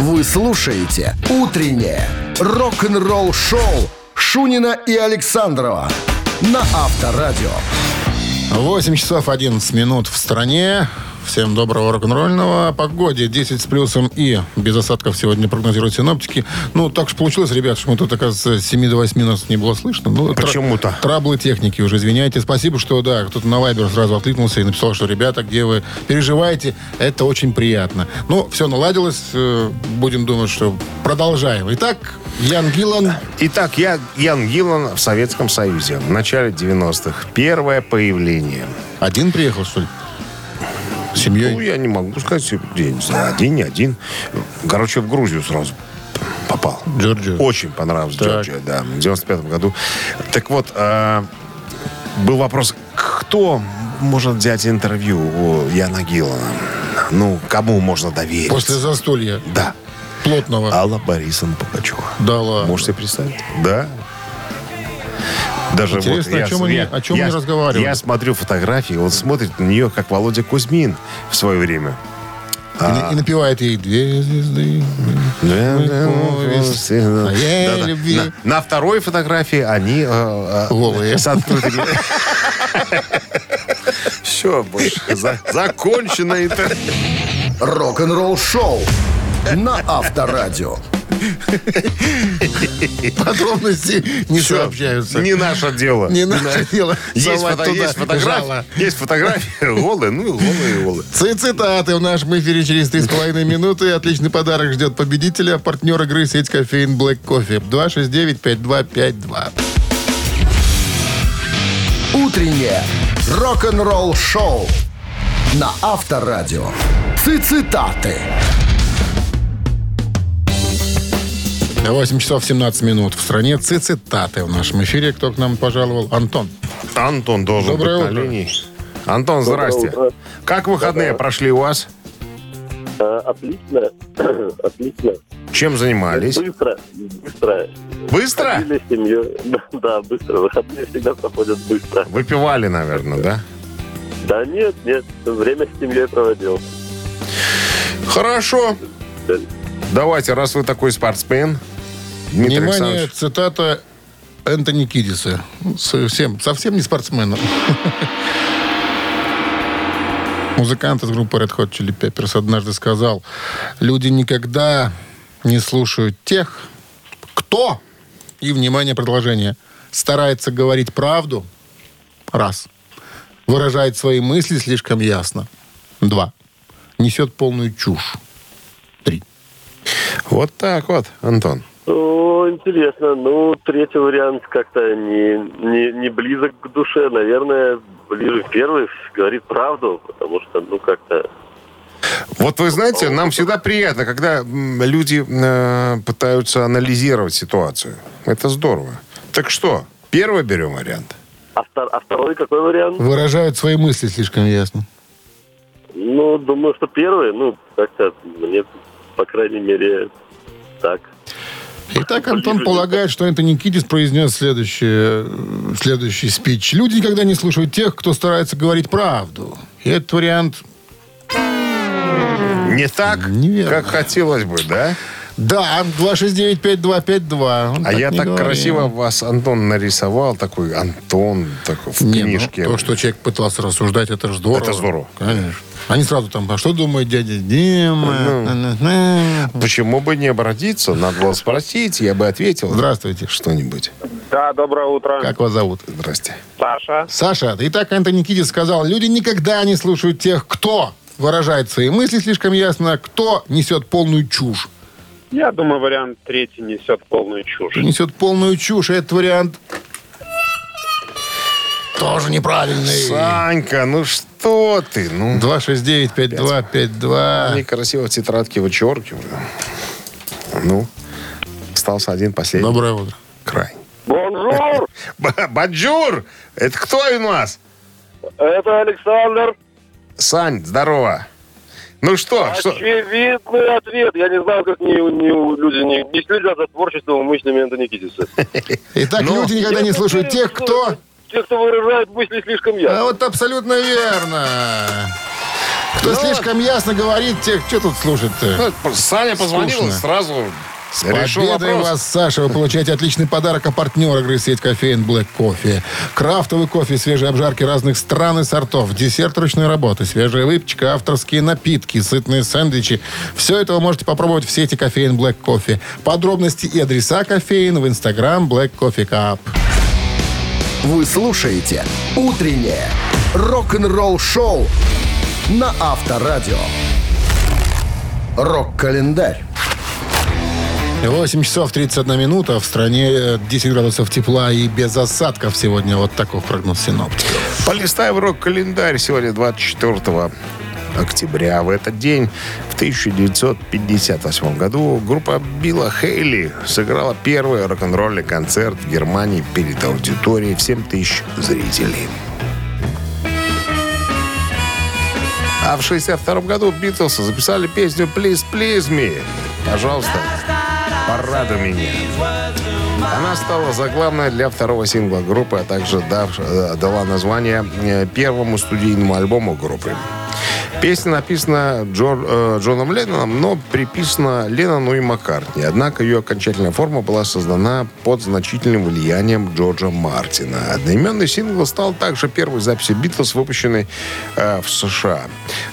Вы слушаете «Утреннее рок-н-ролл-шоу» Шунина и Александрова на Авторадио. 8 часов 11 минут в стране. Всем доброго рок-н-ролльного. О погоде 10 с плюсом и без осадков сегодня прогнозируют синоптики. Ну, так же получилось, ребят, что мы тут, оказывается, с 7 до 8 нас не было слышно. Ну, тра- Почему-то. Траблы техники уже, извиняйте. Спасибо, что, да, кто-то на Вайбер сразу откликнулся и написал, что, ребята, где вы переживаете, это очень приятно. Ну, все наладилось. э, Будем думать, что продолжаем. Итак, Ян Гиллан. Итак, я Ян Гиллан в Советском Союзе. В начале 90-х. Первое появление. Один приехал, что ли? С Ну, семьей? я не могу сказать, я не знаю, один, не один. Короче, в Грузию сразу попал. Джорджия. Очень понравилась Так. Джорджия, да, в 95 году. Так вот, а, был вопрос, кто может взять интервью у Яна Гиллана? Ну, кому можно доверить? После застолья Да. плотного. Алла Борисовна Пугачева. Да ладно. Можете представить? Да. Даже Интересно, вот о чем они- о чем они разговаривали? Я смотрю фотографии, он смотрит на нее, как Володя Кузьмин в свое время. И, на- и напевает ей две звезды. о ей Да-да. любви. На, на второй фотографии они э, э, Голые. с открытыми... Все, больше за- закончено это. Рок-н-ролл-шоу на Авторадио. Подробности не Всё, сообщаются. Не наше дело. Не наше дело. Есть, совать фото- туда есть фотографии, жало. есть фотографии голые, ну и голые, и голые. Ци- Цитаты в нашем эфире через 3,5 минуты. Отличный подарок ждет победителя. Партнер игры сеть кофеин Black Coffee. 269-5252. Утреннее рок-н-ролл-шоу на Авторадио. Цитаты. 8 часов 17 минут в стране. Ци- Цитаты в нашем эфире. Кто к нам пожаловал? Антон. Антон должен Доброе быть на утро. линии. Антон, здрасте. утро. Как выходные прошли у вас? А, Отлично, отлично. Чем занимались? Быстро, быстро. Быстро? Ходили с семьей. Да, быстро. Выходные всегда проходят быстро. Выпивали, наверное, да? Да нет, нет, время с семьей проводил. Хорошо. Да. Давайте, раз вы такой спортсмен, Дмитрий Внимание, цитата Энтони Кидиса. Совсем, совсем не спортсмен. Музыкант из группы Red Hot Chili Peppers однажды сказал, люди никогда не слушают тех, кто, и, внимание, продолжение, старается говорить правду, раз, выражает свои мысли слишком ясно, два, несет полную чушь, три. Вот так вот, Антон. О, интересно. Ну, третий вариант как-то не, не, не близок к душе. Наверное, ближе первый говорит правду, потому что, ну, как-то... Вот вы знаете, нам всегда приятно, когда люди э, пытаются анализировать ситуацию. Это здорово. Так что, первый берем вариант. А, втор- а второй какой вариант? Выражают свои мысли слишком ясно. Ну, думаю, что первый, ну, как-то мне, по крайней мере, так. Итак, Антон полагает, что Энтони Кидис произнес следующее, э, следующий спич. Люди никогда не слушают тех, кто старается говорить правду. И этот вариант... Не так, Неверно. как хотелось бы, да? Да, 269-5252. Он А я так говорил. красиво вас, Антон, нарисовал. Такой Антон такой, в Не, ну, книжке. то, что человек пытался рассуждать, это же здорово. Это здорово. Конечно. Они сразу там, а что думает дядя Дима? Ну. Почему бы не обратиться? Надо было спросить, я бы ответил. Здравствуйте. Что-нибудь. Да, доброе утро. Как вас зовут? Здрасте. Саша. Саша, итак, Антони Кидис сказал, люди никогда не слушают тех, кто выражает свои мысли слишком ясно, кто несет полную чушь. Я думаю, вариант третий несет полную чушь. Несет полную чушь. Этот вариант тоже неправильный. Санька, ну что ты? Ну, 269-5252. они красиво в тетрадке вычеркиваю. Ну, остался один последний Доброе утро. край. Bonjour! Bonjour! Это кто у нас? Это Александр. Сань, здорово. Ну что, что? Очевидный ответ. Я не знаю, как не, не- люди не, не следят за творчеством и мыслями Антони Кидиса. Итак, Ну, люди никогда не слушают тех, кто... Те, кто выражает мысли слишком А ясно. вот абсолютно верно. Кто Ну, слишком ясно говорит, тех, что тут слушать-то? Ну, Саня позвонил и Скучно. сразу С решил победой вопрос. вас, Саша! Вы получаете отличный подарок от партнера игры сеть кофеин Black Coffee. Крафтовый кофе, свежие обжарки разных стран и сортов, десерт ручной работы, свежая выпечка, авторские напитки, сытные сэндвичи. Все это вы можете попробовать в сети кофеин Black Coffee. Подробности и адреса кофеин в инстаграм Black Coffee Cup. Вы слушаете «Утреннее рок-н-ролл-шоу» на Авторадио. Рок-календарь. 8 часов 31 минута. В стране э, 10 градусов тепла и без осадков сегодня. Вот такой прогноз синоптиков. Полистаем рок-календарь. Сегодня 24 октября. В этот день, в 1958 году, группа Билла Хейли сыграла первый рок-н-ролльный концерт в Германии перед аудиторией в 7 тысяч зрителей. А в 62 году Битлз записали песню «Please, please me». Пожалуйста, порадуй меня. Она стала заглавной для второго сингла группы, а также дав- э, дала название э, первому студийному альбому группы. Песня написана Джо- э, Джоном Ленноном, но приписана Леннону и Маккартни. Однако ее окончательная форма была создана под значительным влиянием Джорджа Мартина. Одноименный сингл стал также первой записью Битлз, выпущенной э, в США.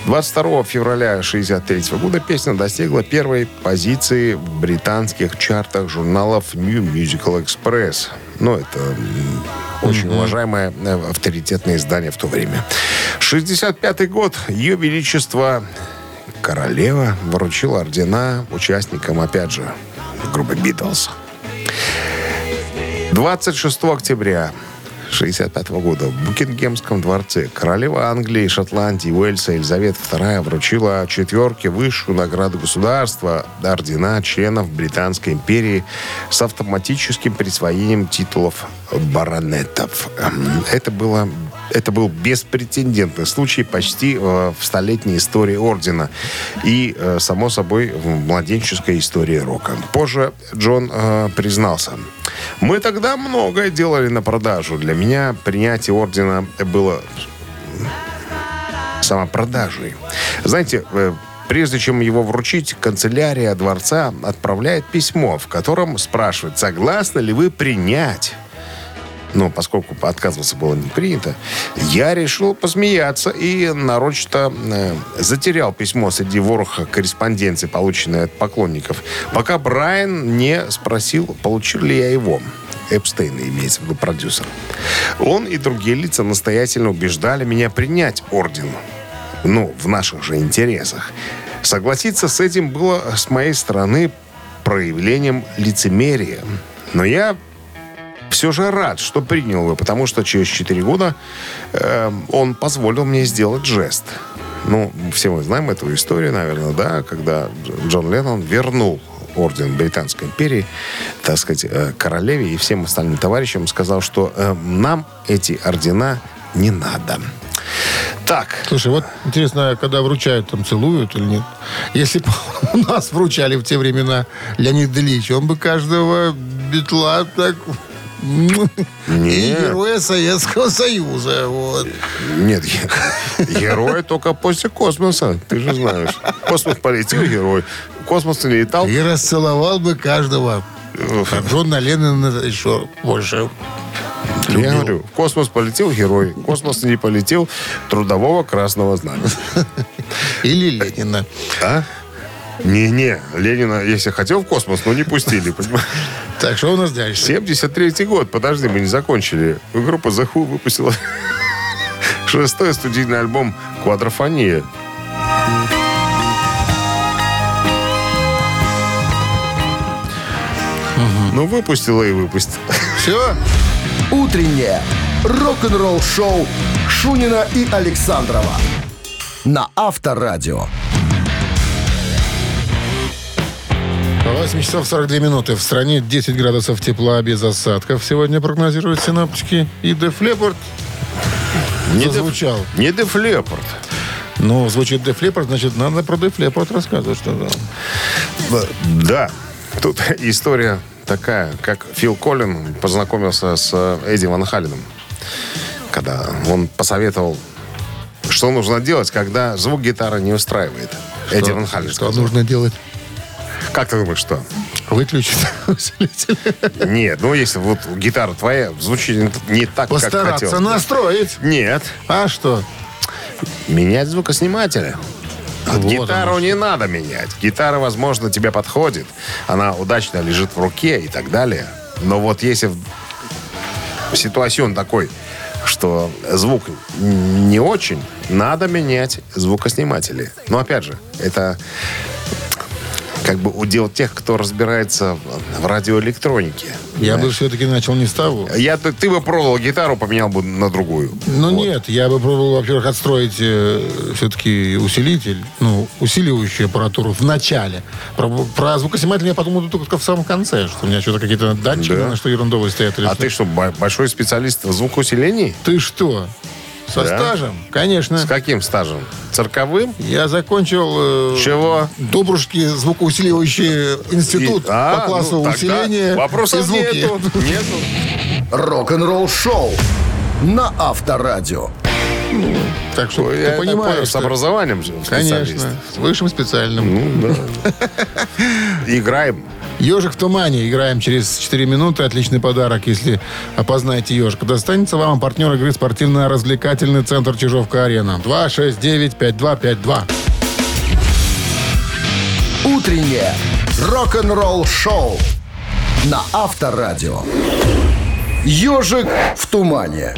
22 февраля 1963 года песня достигла первой позиции в британских чартах журналов New Musical Express. Ну, это очень уважаемое э, авторитетное издание в то время. 65 год. Ее Величество Королева вручила ордена участникам, опять же, группы Битлз. 26 октября 1965 года в Букингемском дворце королева Англии, Шотландии, Уэльса Елизавета II вручила четверке высшую награду государства ордена членов Британской империи с автоматическим присвоением титулов баронетов. Эм, Это было это был беспрецедентный случай почти э, в столетней истории ордена и, э, само собой, в младенческой истории рока. Позже Джон э, признался. Мы тогда многое делали на продажу. Для меня принятие ордена было самопродажей. Знаете, э, прежде чем его вручить, канцелярия дворца отправляет письмо, в котором спрашивает, согласны ли вы принять но поскольку отказываться было не принято, я решил посмеяться и нарочито э, затерял письмо среди вороха корреспонденции, полученной от поклонников, пока Брайан не спросил, получил ли я его. Эпстейна имеется в виду продюсер. Он и другие лица настоятельно убеждали меня принять орден. Ну, в наших же интересах. Согласиться с этим было с моей стороны проявлением лицемерия. Но я все же рад, что принял его, потому что через 4 года э, он позволил мне сделать жест. Ну, все мы знаем эту историю, наверное, да, когда Джон Леннон вернул орден Британской империи, так сказать, э, королеве и всем остальным товарищам, сказал, что э, нам эти ордена не надо. Так, Слушай, вот интересно, а когда вручают, там целуют или нет? Если бы у нас вручали в те времена Леонид Ильич, он бы каждого битла так... И героя Советского Союза. Вот. нет, герои только после космоса, ты же знаешь. Космос полетел, герой. Космос не летал. И расцеловал бы каждого. А Джона Леннона еще больше. Я любил. говорю, в космос полетел герой. В космос не полетел трудового красного знамени. Или Ленина. А? Не-не, Ленина, если хотел в космос, но не пустили. понимаешь? Так, что у нас дальше? 73-й год, подожди, мы не закончили. Группа The Who выпустила шестой студийный альбом «Квадрофония». Ну, выпустила и выпустила. Все? Утреннее рок-н-ролл-шоу Шунина и Александрова на Авторадио. 8 часов 42 минуты. В стране 10 градусов тепла без осадков. Сегодня прогнозируют синоптики. И Деф Леппорт Не зазвучал. Деф- Не Деф Леппорт. Ну, звучит Деф Леппорт, значит, надо про Деф Леппорт рассказывать, что там. Да, тут история такая, как Фил Коллин познакомился с э, Эдди Ван Халленом, когда он посоветовал что нужно делать, когда звук гитары не устраивает. Эдди Ван Хален Что сказал. нужно делать? Как ты думаешь, что? Выключить усилитель. Нет, ну если вот гитара твоя звучит не- так, как Постараться хотелось. бы. настроить. Нет, А что? менять звукоснимателя. Вот Гитару не надо менять. Гитара, возможно, тебе подходит. Она удачно лежит в руке и так далее. Но вот если ситуацион такой, что звук не очень, надо менять звукосниматели. Но опять же, это как бы удел тех, кто разбирается в радиоэлектронике. Я бы все-таки начал не с того. Я, ты, ты бы пробовал гитару, поменял бы на другую. Ну Вот. нет, я бы пробовал, во-первых, отстроить все-таки усилитель, ну, усиливающую аппаратуру в начале. Про, про звукосниматель я подумал только в самом конце, что у меня что-то какие-то датчики, Да. на что ерундовые стоят. или А что. ты что, бо- большой специалист в звукоусилении? Ты что? Со Да? стажем? Конечно. С каким стажем? Цирковым? Я закончил э, Чего? Добрушки звукоусиливающий институт И- а, по классу ну, усиления и Вопросов звуки. нету. Нету. Рок-н-ролл шоу на Авторадио. Так что Ой, ты я понимаешь, понял, с образованием же специалист. Конечно, с высшим специальным. Ну, да. Играем. Ежик в тумане. Играем через 4 минуты. Отличный подарок, если опознаете ежика. Достанется вам партнер игры спортивно-развлекательный центр Чижовка-Арена. 269-5252. Утреннее рок-н-ролл шоу на Авторадио. Ежик в тумане.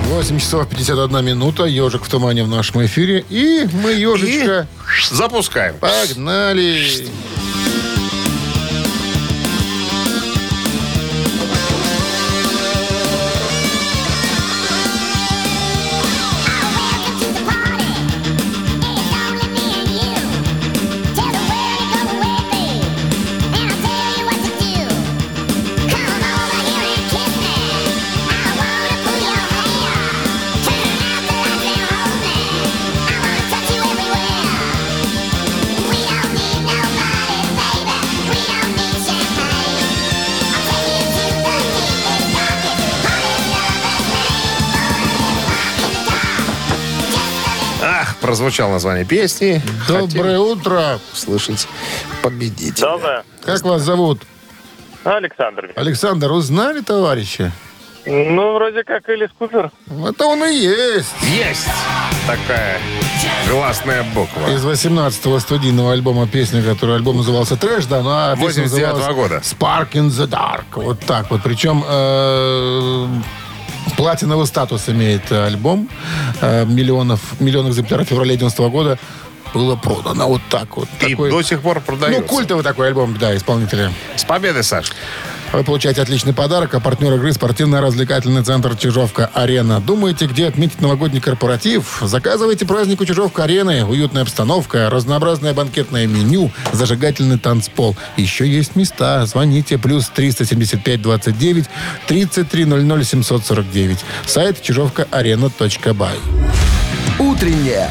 8 часов 51 минута. Ежик в тумане в нашем эфире. И мы ежичка Запускаем. погнали. Прозвучало название песни. Доброе утро. Слышать победителя. Доброе. Как вас зовут? Александр. Александр, узнали, товарища? Ну, вроде как Элис Купер. Это он и есть. Есть такая гласная буква. Из 18-го студийного альбома песня, который альбом назывался «Трэш», да, ну а песня 89-го называлась года. «Spark in the Dark». Вот так вот. Причем э, платиновый статус имеет э, альбом. Э, миллионов, миллион экземпляров в феврале 90 года было продано. Вот так вот. И Такой- до сих пор продается. ну, культовый такой альбом, да, исполнителя. С победой, Саш. Вы получаете отличный подарок, а партнер игры спортивно-развлекательный центр «Чижовка-Арена». Думаете, где отметить новогодний корпоратив? Заказывайте праздник у «Чижовка-Арены». Уютная обстановка, разнообразное банкетное меню, зажигательный танцпол. Еще есть места. Звоните. Плюс 375 29 33 00 749. Сайт чижовка-арена.бай. Утреннее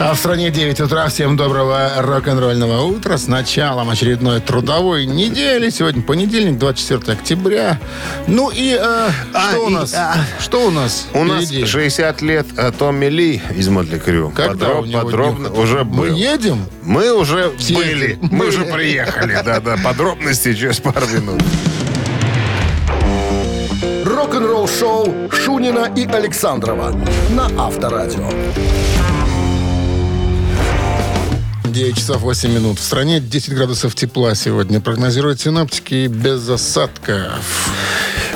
А в стране 9 утра. Всем доброго рок-н-ролльного утра. С началом очередной трудовой недели. Сегодня понедельник, 24 октября. Ну и э, А, что у и, нас? а. Что у нас? У нас впереди? 60 лет э, Томми Ли из Мотли Крю. Когда Подроб- у него подробно днюха? уже Мы был. едем? Мы уже Все были. Мы мы- уже приехали. Да-да. Подробности через пару минут. Рок-н-ролл шоу Шунина и Александрова на Авторадио. 9 часов 8 минут. В стране 10 градусов тепла сегодня. Прогнозируют синоптики без осадков.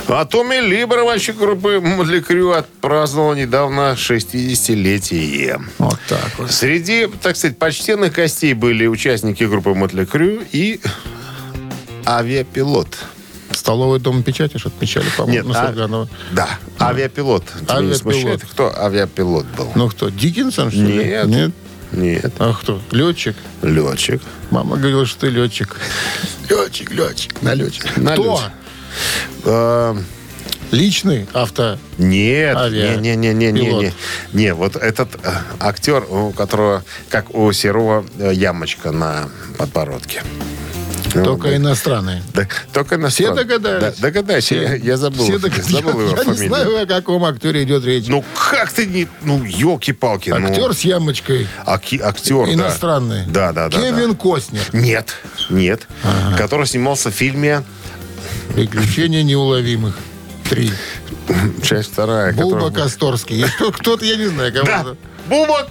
А Томми Ли, барабанщик группы Мотли Крю, отпраздновал недавно 60-летие. Вот так вот. Среди, так сказать, почтенных гостей были участники группы Мотли Крю и авиапилот. Столовый дом печати ж отмечали, по-моему, на а- Сурганова. да, авиапилот. Тебя Авиапилот. кто авиапилот был? Ну кто, Диккенсон, что ли? Нет. Нет? Нет, А кто? Летчик? летчик. Мама говорила, что ты летчик. Летчик, летчик, налетчик. На Кто? лёте. Э, Личный авто. Нет, Авиа. не, не, не, не, не, не, не, вот этот э, актер, у которого, как у Серова, э, ямочка на подбородке. Ну, Только иностранные. Да, только на Все догадались? Да, догадайся, я, я забыл. Все дог- забыл его я, я не фамилию. знаю, о каком актере идет речь. Ну как ты не... Ну, елки-палки. Актер с ямочкой. Ну, аки- актер. Иностранный. Да, да, да. Кевин да. Костнер. Нет, нет. Который снимался в фильме Приключения неуловимых. Три. «Часть вторая». Буба Косторский. Кто-то, я не знаю, кого Да. Буба.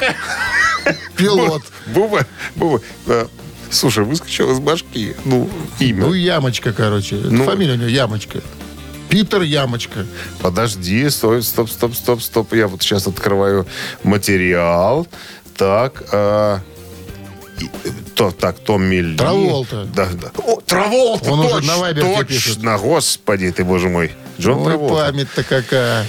Пилот. Буба, Буба. Слушай, выскочил из башки. Ну, имя. Ну, Ямочка, короче. Ну. Фамилия у него Ямочка. Питер Ямочка. Подожди, стой, стоп, стоп, стоп, стоп. Я вот сейчас открываю материал. Так, а, и- то, так, Томми Ли. Траволта. Да, да. О, Траволта, Он уже точно, на Вайберке пишет. точно, господи ты, боже мой. Джон Ой, Траволта. память-то какая.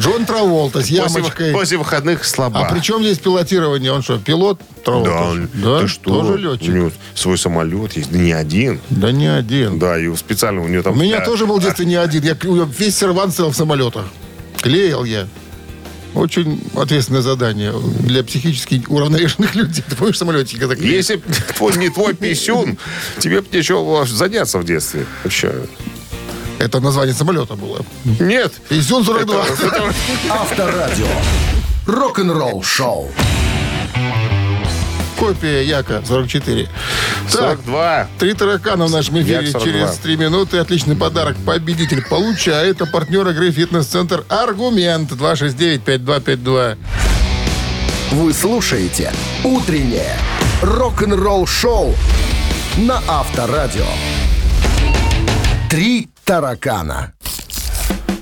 Джон Траволта с ямочкой. после выходных слаба. А при чем здесь пилотирование? Он что, пилот? Траволта? Да, он- да? ты что? Тоже У летчик? него свой самолет есть, да не один. Да не один. Да, и специально у него там... У меня да, тоже был в детстве не один. Я весь сервант стоял в самолетах. Клеил я. Очень ответственное задание для психически уравновешенных людей. Ты помнишь клеишь? Если б твой, не твой писюн, тебе бы нечего заняться в детстве. Вообще. Это название самолета было. Нет. Писюн 42. Авторадио. Рок-н-ролл шоу. Копия Яка 44. Так, 42. Три таракана в нашем эфире Як 42. через три минуты. Отличный подарок победитель получает. А партнер игры «Фитнес-центр Аргумент» 269-5252. Вы слушаете «Утреннее рок-н-ролл шоу» на Авторадио. Три таракана.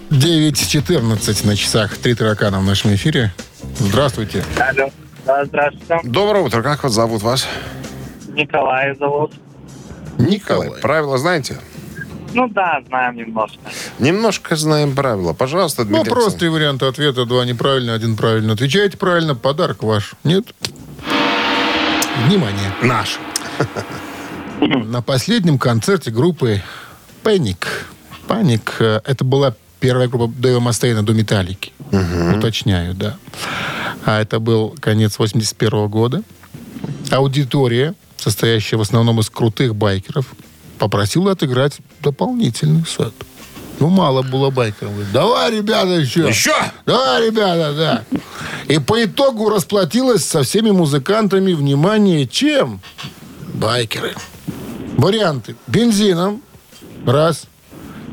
9.14 на часах. Три таракана в нашем эфире. Здравствуйте. Алло. Да, здравствуйте. Доброе утро. Как вас зовут вас? Николай зовут. Николай. Правила знаете? Ну да, знаем немножко. Немножко знаем правила. Пожалуйста, Ну, Дмитрий. просто три варианта ответа. Два неправильно, один правильно. Отвечаете правильно, подарок ваш. Нет? Внимание. Наш. На последнем концерте группы Паник. Паник э, это была первая группа Дэйва Мастейна до Металлики. Уточняю, да. А это был конец 81 года. Аудитория, состоящая в основном из крутых байкеров, попросила отыграть дополнительный сет. Ну, мало было байкеров. Говорит, Давай, ребята, еще. Еще? Да, ребята, да. И по итогу расплатилась со всеми музыкантами, внимание, чем? Байкеры. Варианты. Бензином. Раз.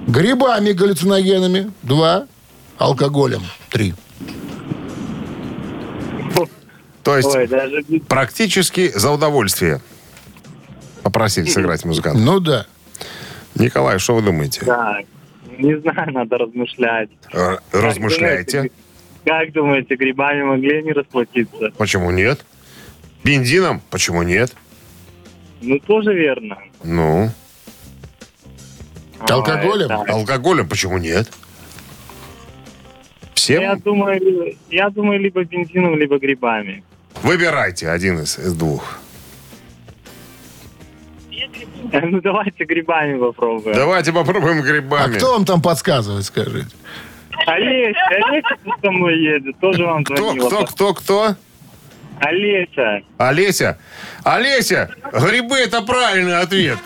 Грибами галлюциногенами. Два. Алкоголем. Три. То есть Ой, даже... практически за удовольствие попросили сыграть музыканта. Ну да. Николай, что вы думаете? Да, не знаю, надо размышлять. Э, Размышляйте. Как думаете, грибами могли они расплатиться? Почему нет? Бензином? Почему нет? Ну, тоже верно. Ну, Алкоголем? А, это- алкоголем? Почему нет? Я Всем думаю, я думаю, либо бензином, либо грибами. выбирайте один из, из двух. Ну, давайте грибами попробуем. Давайте попробуем А грибами. кто вам там подсказывает, скажите? Олеся, Олеся со мной едет, тоже вам Кто, звонила. кто, кто, кто? Олеся. Олеся. Олеся, грибы это правильный ответ.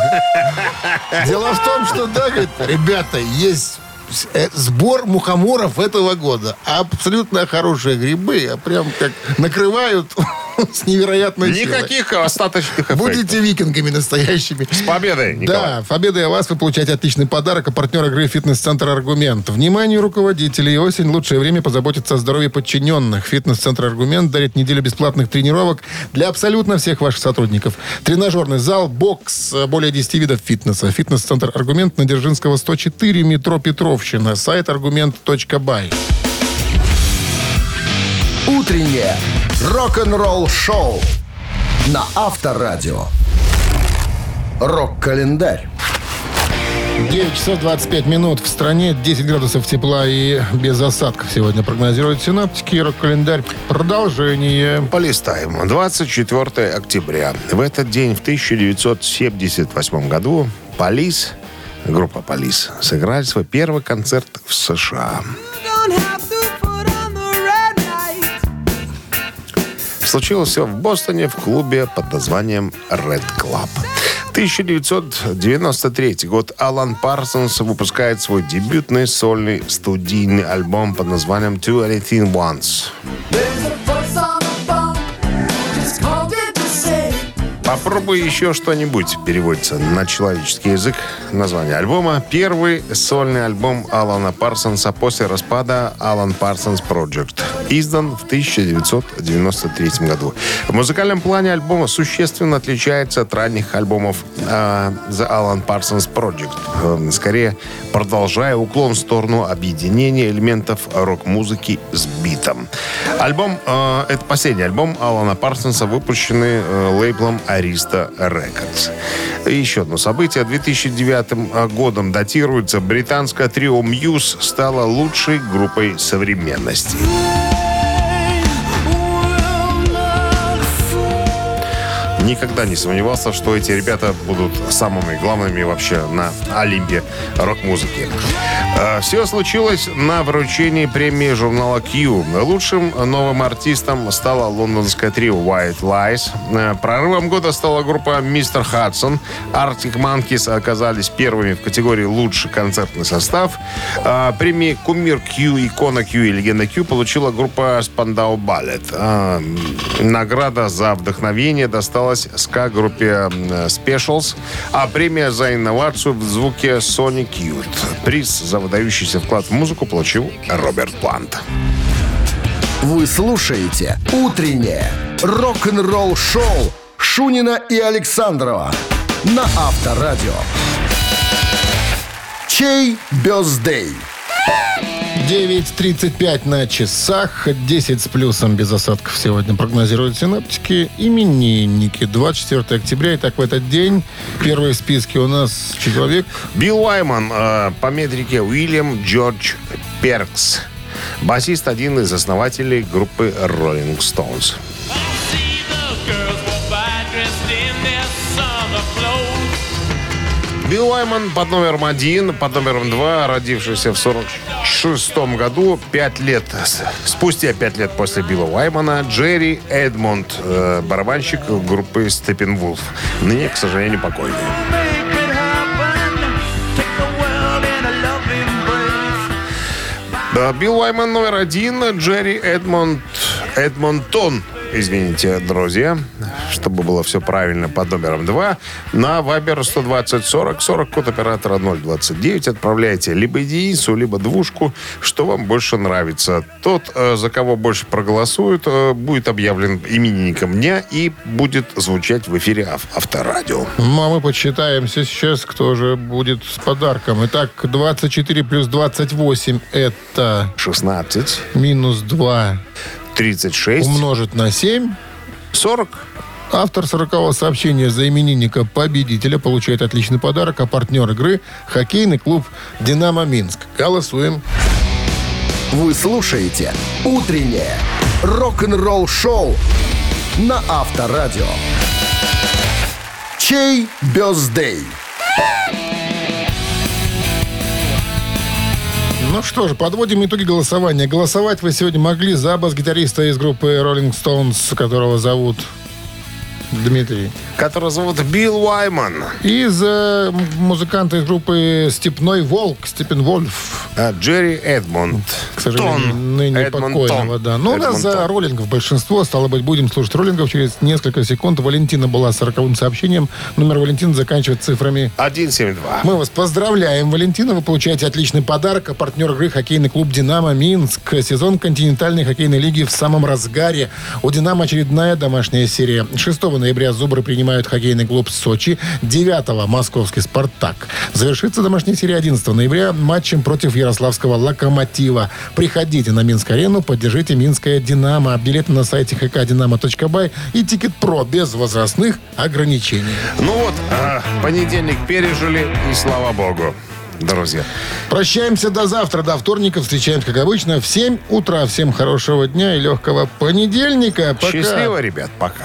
Дело в том, что, да, говорит, ребята, есть э, сбор мухоморов этого года. Абсолютно хорошие грибы, а прям как накрывают с невероятной силой. Никаких остаточных эффектов. Будете викингами настоящими. С победой, Николай. Да, победой вас вы получаете отличный подарок. А партнер игры «Фитнес-центр Аргумент». Внимание руководителей. Осень – лучшее время позаботиться о здоровье подчиненных. «Фитнес-центр Аргумент» дарит неделю бесплатных тренировок для абсолютно всех ваших сотрудников. Тренажерный зал, бокс, э, более 10 видов фитнеса. «Фитнес-центр Аргумент» на Дзержинского, 104, метро Петровщина. Сайт аргумент.бай. Утреннее рок-н-ролл шоу на Авторадио. Рок-календарь. 9 часов 25 минут. В стране 10 градусов тепла и без осадков сегодня прогнозируют синаптики. Рок-календарь. Продолжение. Полистаем. 24 октября. В этот день, в 1978 году, Полис группа Полис сыграли свой первый концерт в США. Случилось все в Бостоне в клубе под названием Red Club. 1993 год Алан Парсонс выпускает свой дебютный сольный студийный альбом под названием Two Anything Once. Попробуй еще что-нибудь переводится на человеческий язык. Название альбома. Первый сольный альбом Алана Парсонса после распада Alan Parsons Project. Издан в 1993 году. В музыкальном плане альбома существенно отличается от ранних альбомов э, The Alan Parsons Project. Э, скорее, продолжая уклон в сторону объединения элементов рок-музыки с битом. Альбом, э, это последний альбом Алана Парсонса, выпущенный э, лейблом Arista Records. И еще одно событие. 2009 годом датируется. Британское трио Muse стало лучшей группой современности. Никогда не сомневался, что эти ребята будут самыми главными вообще на Олимпе рок-музыки. А, Все случилось на вручении премии журнала Q. Лучшим новым артистом стала лондонская трио White Lies. А, Прорывом года стала группа Mr. Hudson. Arctic Monkeys оказались первыми в категории «Лучший концертный состав». А, Премии «Кумир Q», «Икона Q» и «Легенда Q» получила группа Spandau Ballet. Награда за вдохновение досталась ска-группе м, Specials, а премия за инновацию в звуке Sonic Youth. Приз за выдающийся вклад в музыку получил Роберт Плант. Вы слушаете «Утреннее рок-н-ролл-шоу» Шунина и Александрова на Авторадио. Чей бездей? 9.35 на часах, 10 с плюсом без осадков сегодня прогнозируют синаптики. Именинники. 24 октября. Итак, в этот день первые в списке у нас человек. Билл Уайман э, по метрике Уильям Джордж Перкс. Басист один из основателей группы Rolling Stones. Билл Уайман под номером один, под номером два, родившийся в 46 году, пять лет, спустя пять лет после Билла Уаймана, Джерри Эдмонд, э, барабанщик группы Степенвулф. Ныне, к сожалению, покойный. Да, Билл Уайман номер один, Джерри Эдмонд, Эдмонтон, извините, друзья, чтобы было все правильно, под номером два, на Вайбер 120 40 40, код оператора 029, отправляйте либо единицу, либо двушку, что вам больше нравится. Тот, э, за кого больше проголосуют, э, будет объявлен именинником дня и будет звучать в эфире ав- Авторадио. Ну, а мы подсчитаемся сейчас, кто же будет с подарком. Итак, 24 плюс 28 это 16, минус 2 36, умножить на 7. 40. Автор 40 сообщения за именинника победителя получает отличный подарок, а партнер игры – хоккейный клуб «Динамо Минск». Голосуем. Вы слушаете «Утреннее рок-н-ролл-шоу» на Авторадио. Чей бездей? Ну что же, подводим итоги голосования. Голосовать вы сегодня могли за бас-гитариста из группы Rolling Stones, которого зовут Дмитрий. Которого зовут Билл Уайман. И за музыканта из группы «Степной волк», Степен Вольф. А, Джерри Эдмонд. К сожалению, Тон. ныне Эдмонд покойного, да. Но у нас за Тон. роллингов большинство. Стало быть, будем слушать роллингов через несколько секунд. Валентина была с 40 сообщением. Номер Валентины заканчивается цифрами 172. Мы вас поздравляем, Валентина. Вы получаете отличный подарок. А партнер игры хоккейный клуб «Динамо» Минск. Сезон континентальной хоккейной лиги в самом разгаре. У «Динамо» очередная домашняя серия. 6 ноября «Зубры» принимают хоккейный клуб «Сочи». 9 московский «Спартак». Завершится домашняя серия 11 ноября матчем против ярославского «Локомотива». Приходите на Минск-арену, поддержите «Минское Динамо». Билеты на сайте hkdinamo.by и TicketPro без возрастных ограничений. Ну вот, а, понедельник пережили, и слава богу. Друзья. Прощаемся до завтра, до вторника. Встречаемся, как обычно, в 7 утра. Всем хорошего дня и легкого понедельника. Пока. Счастливо, ребят, пока.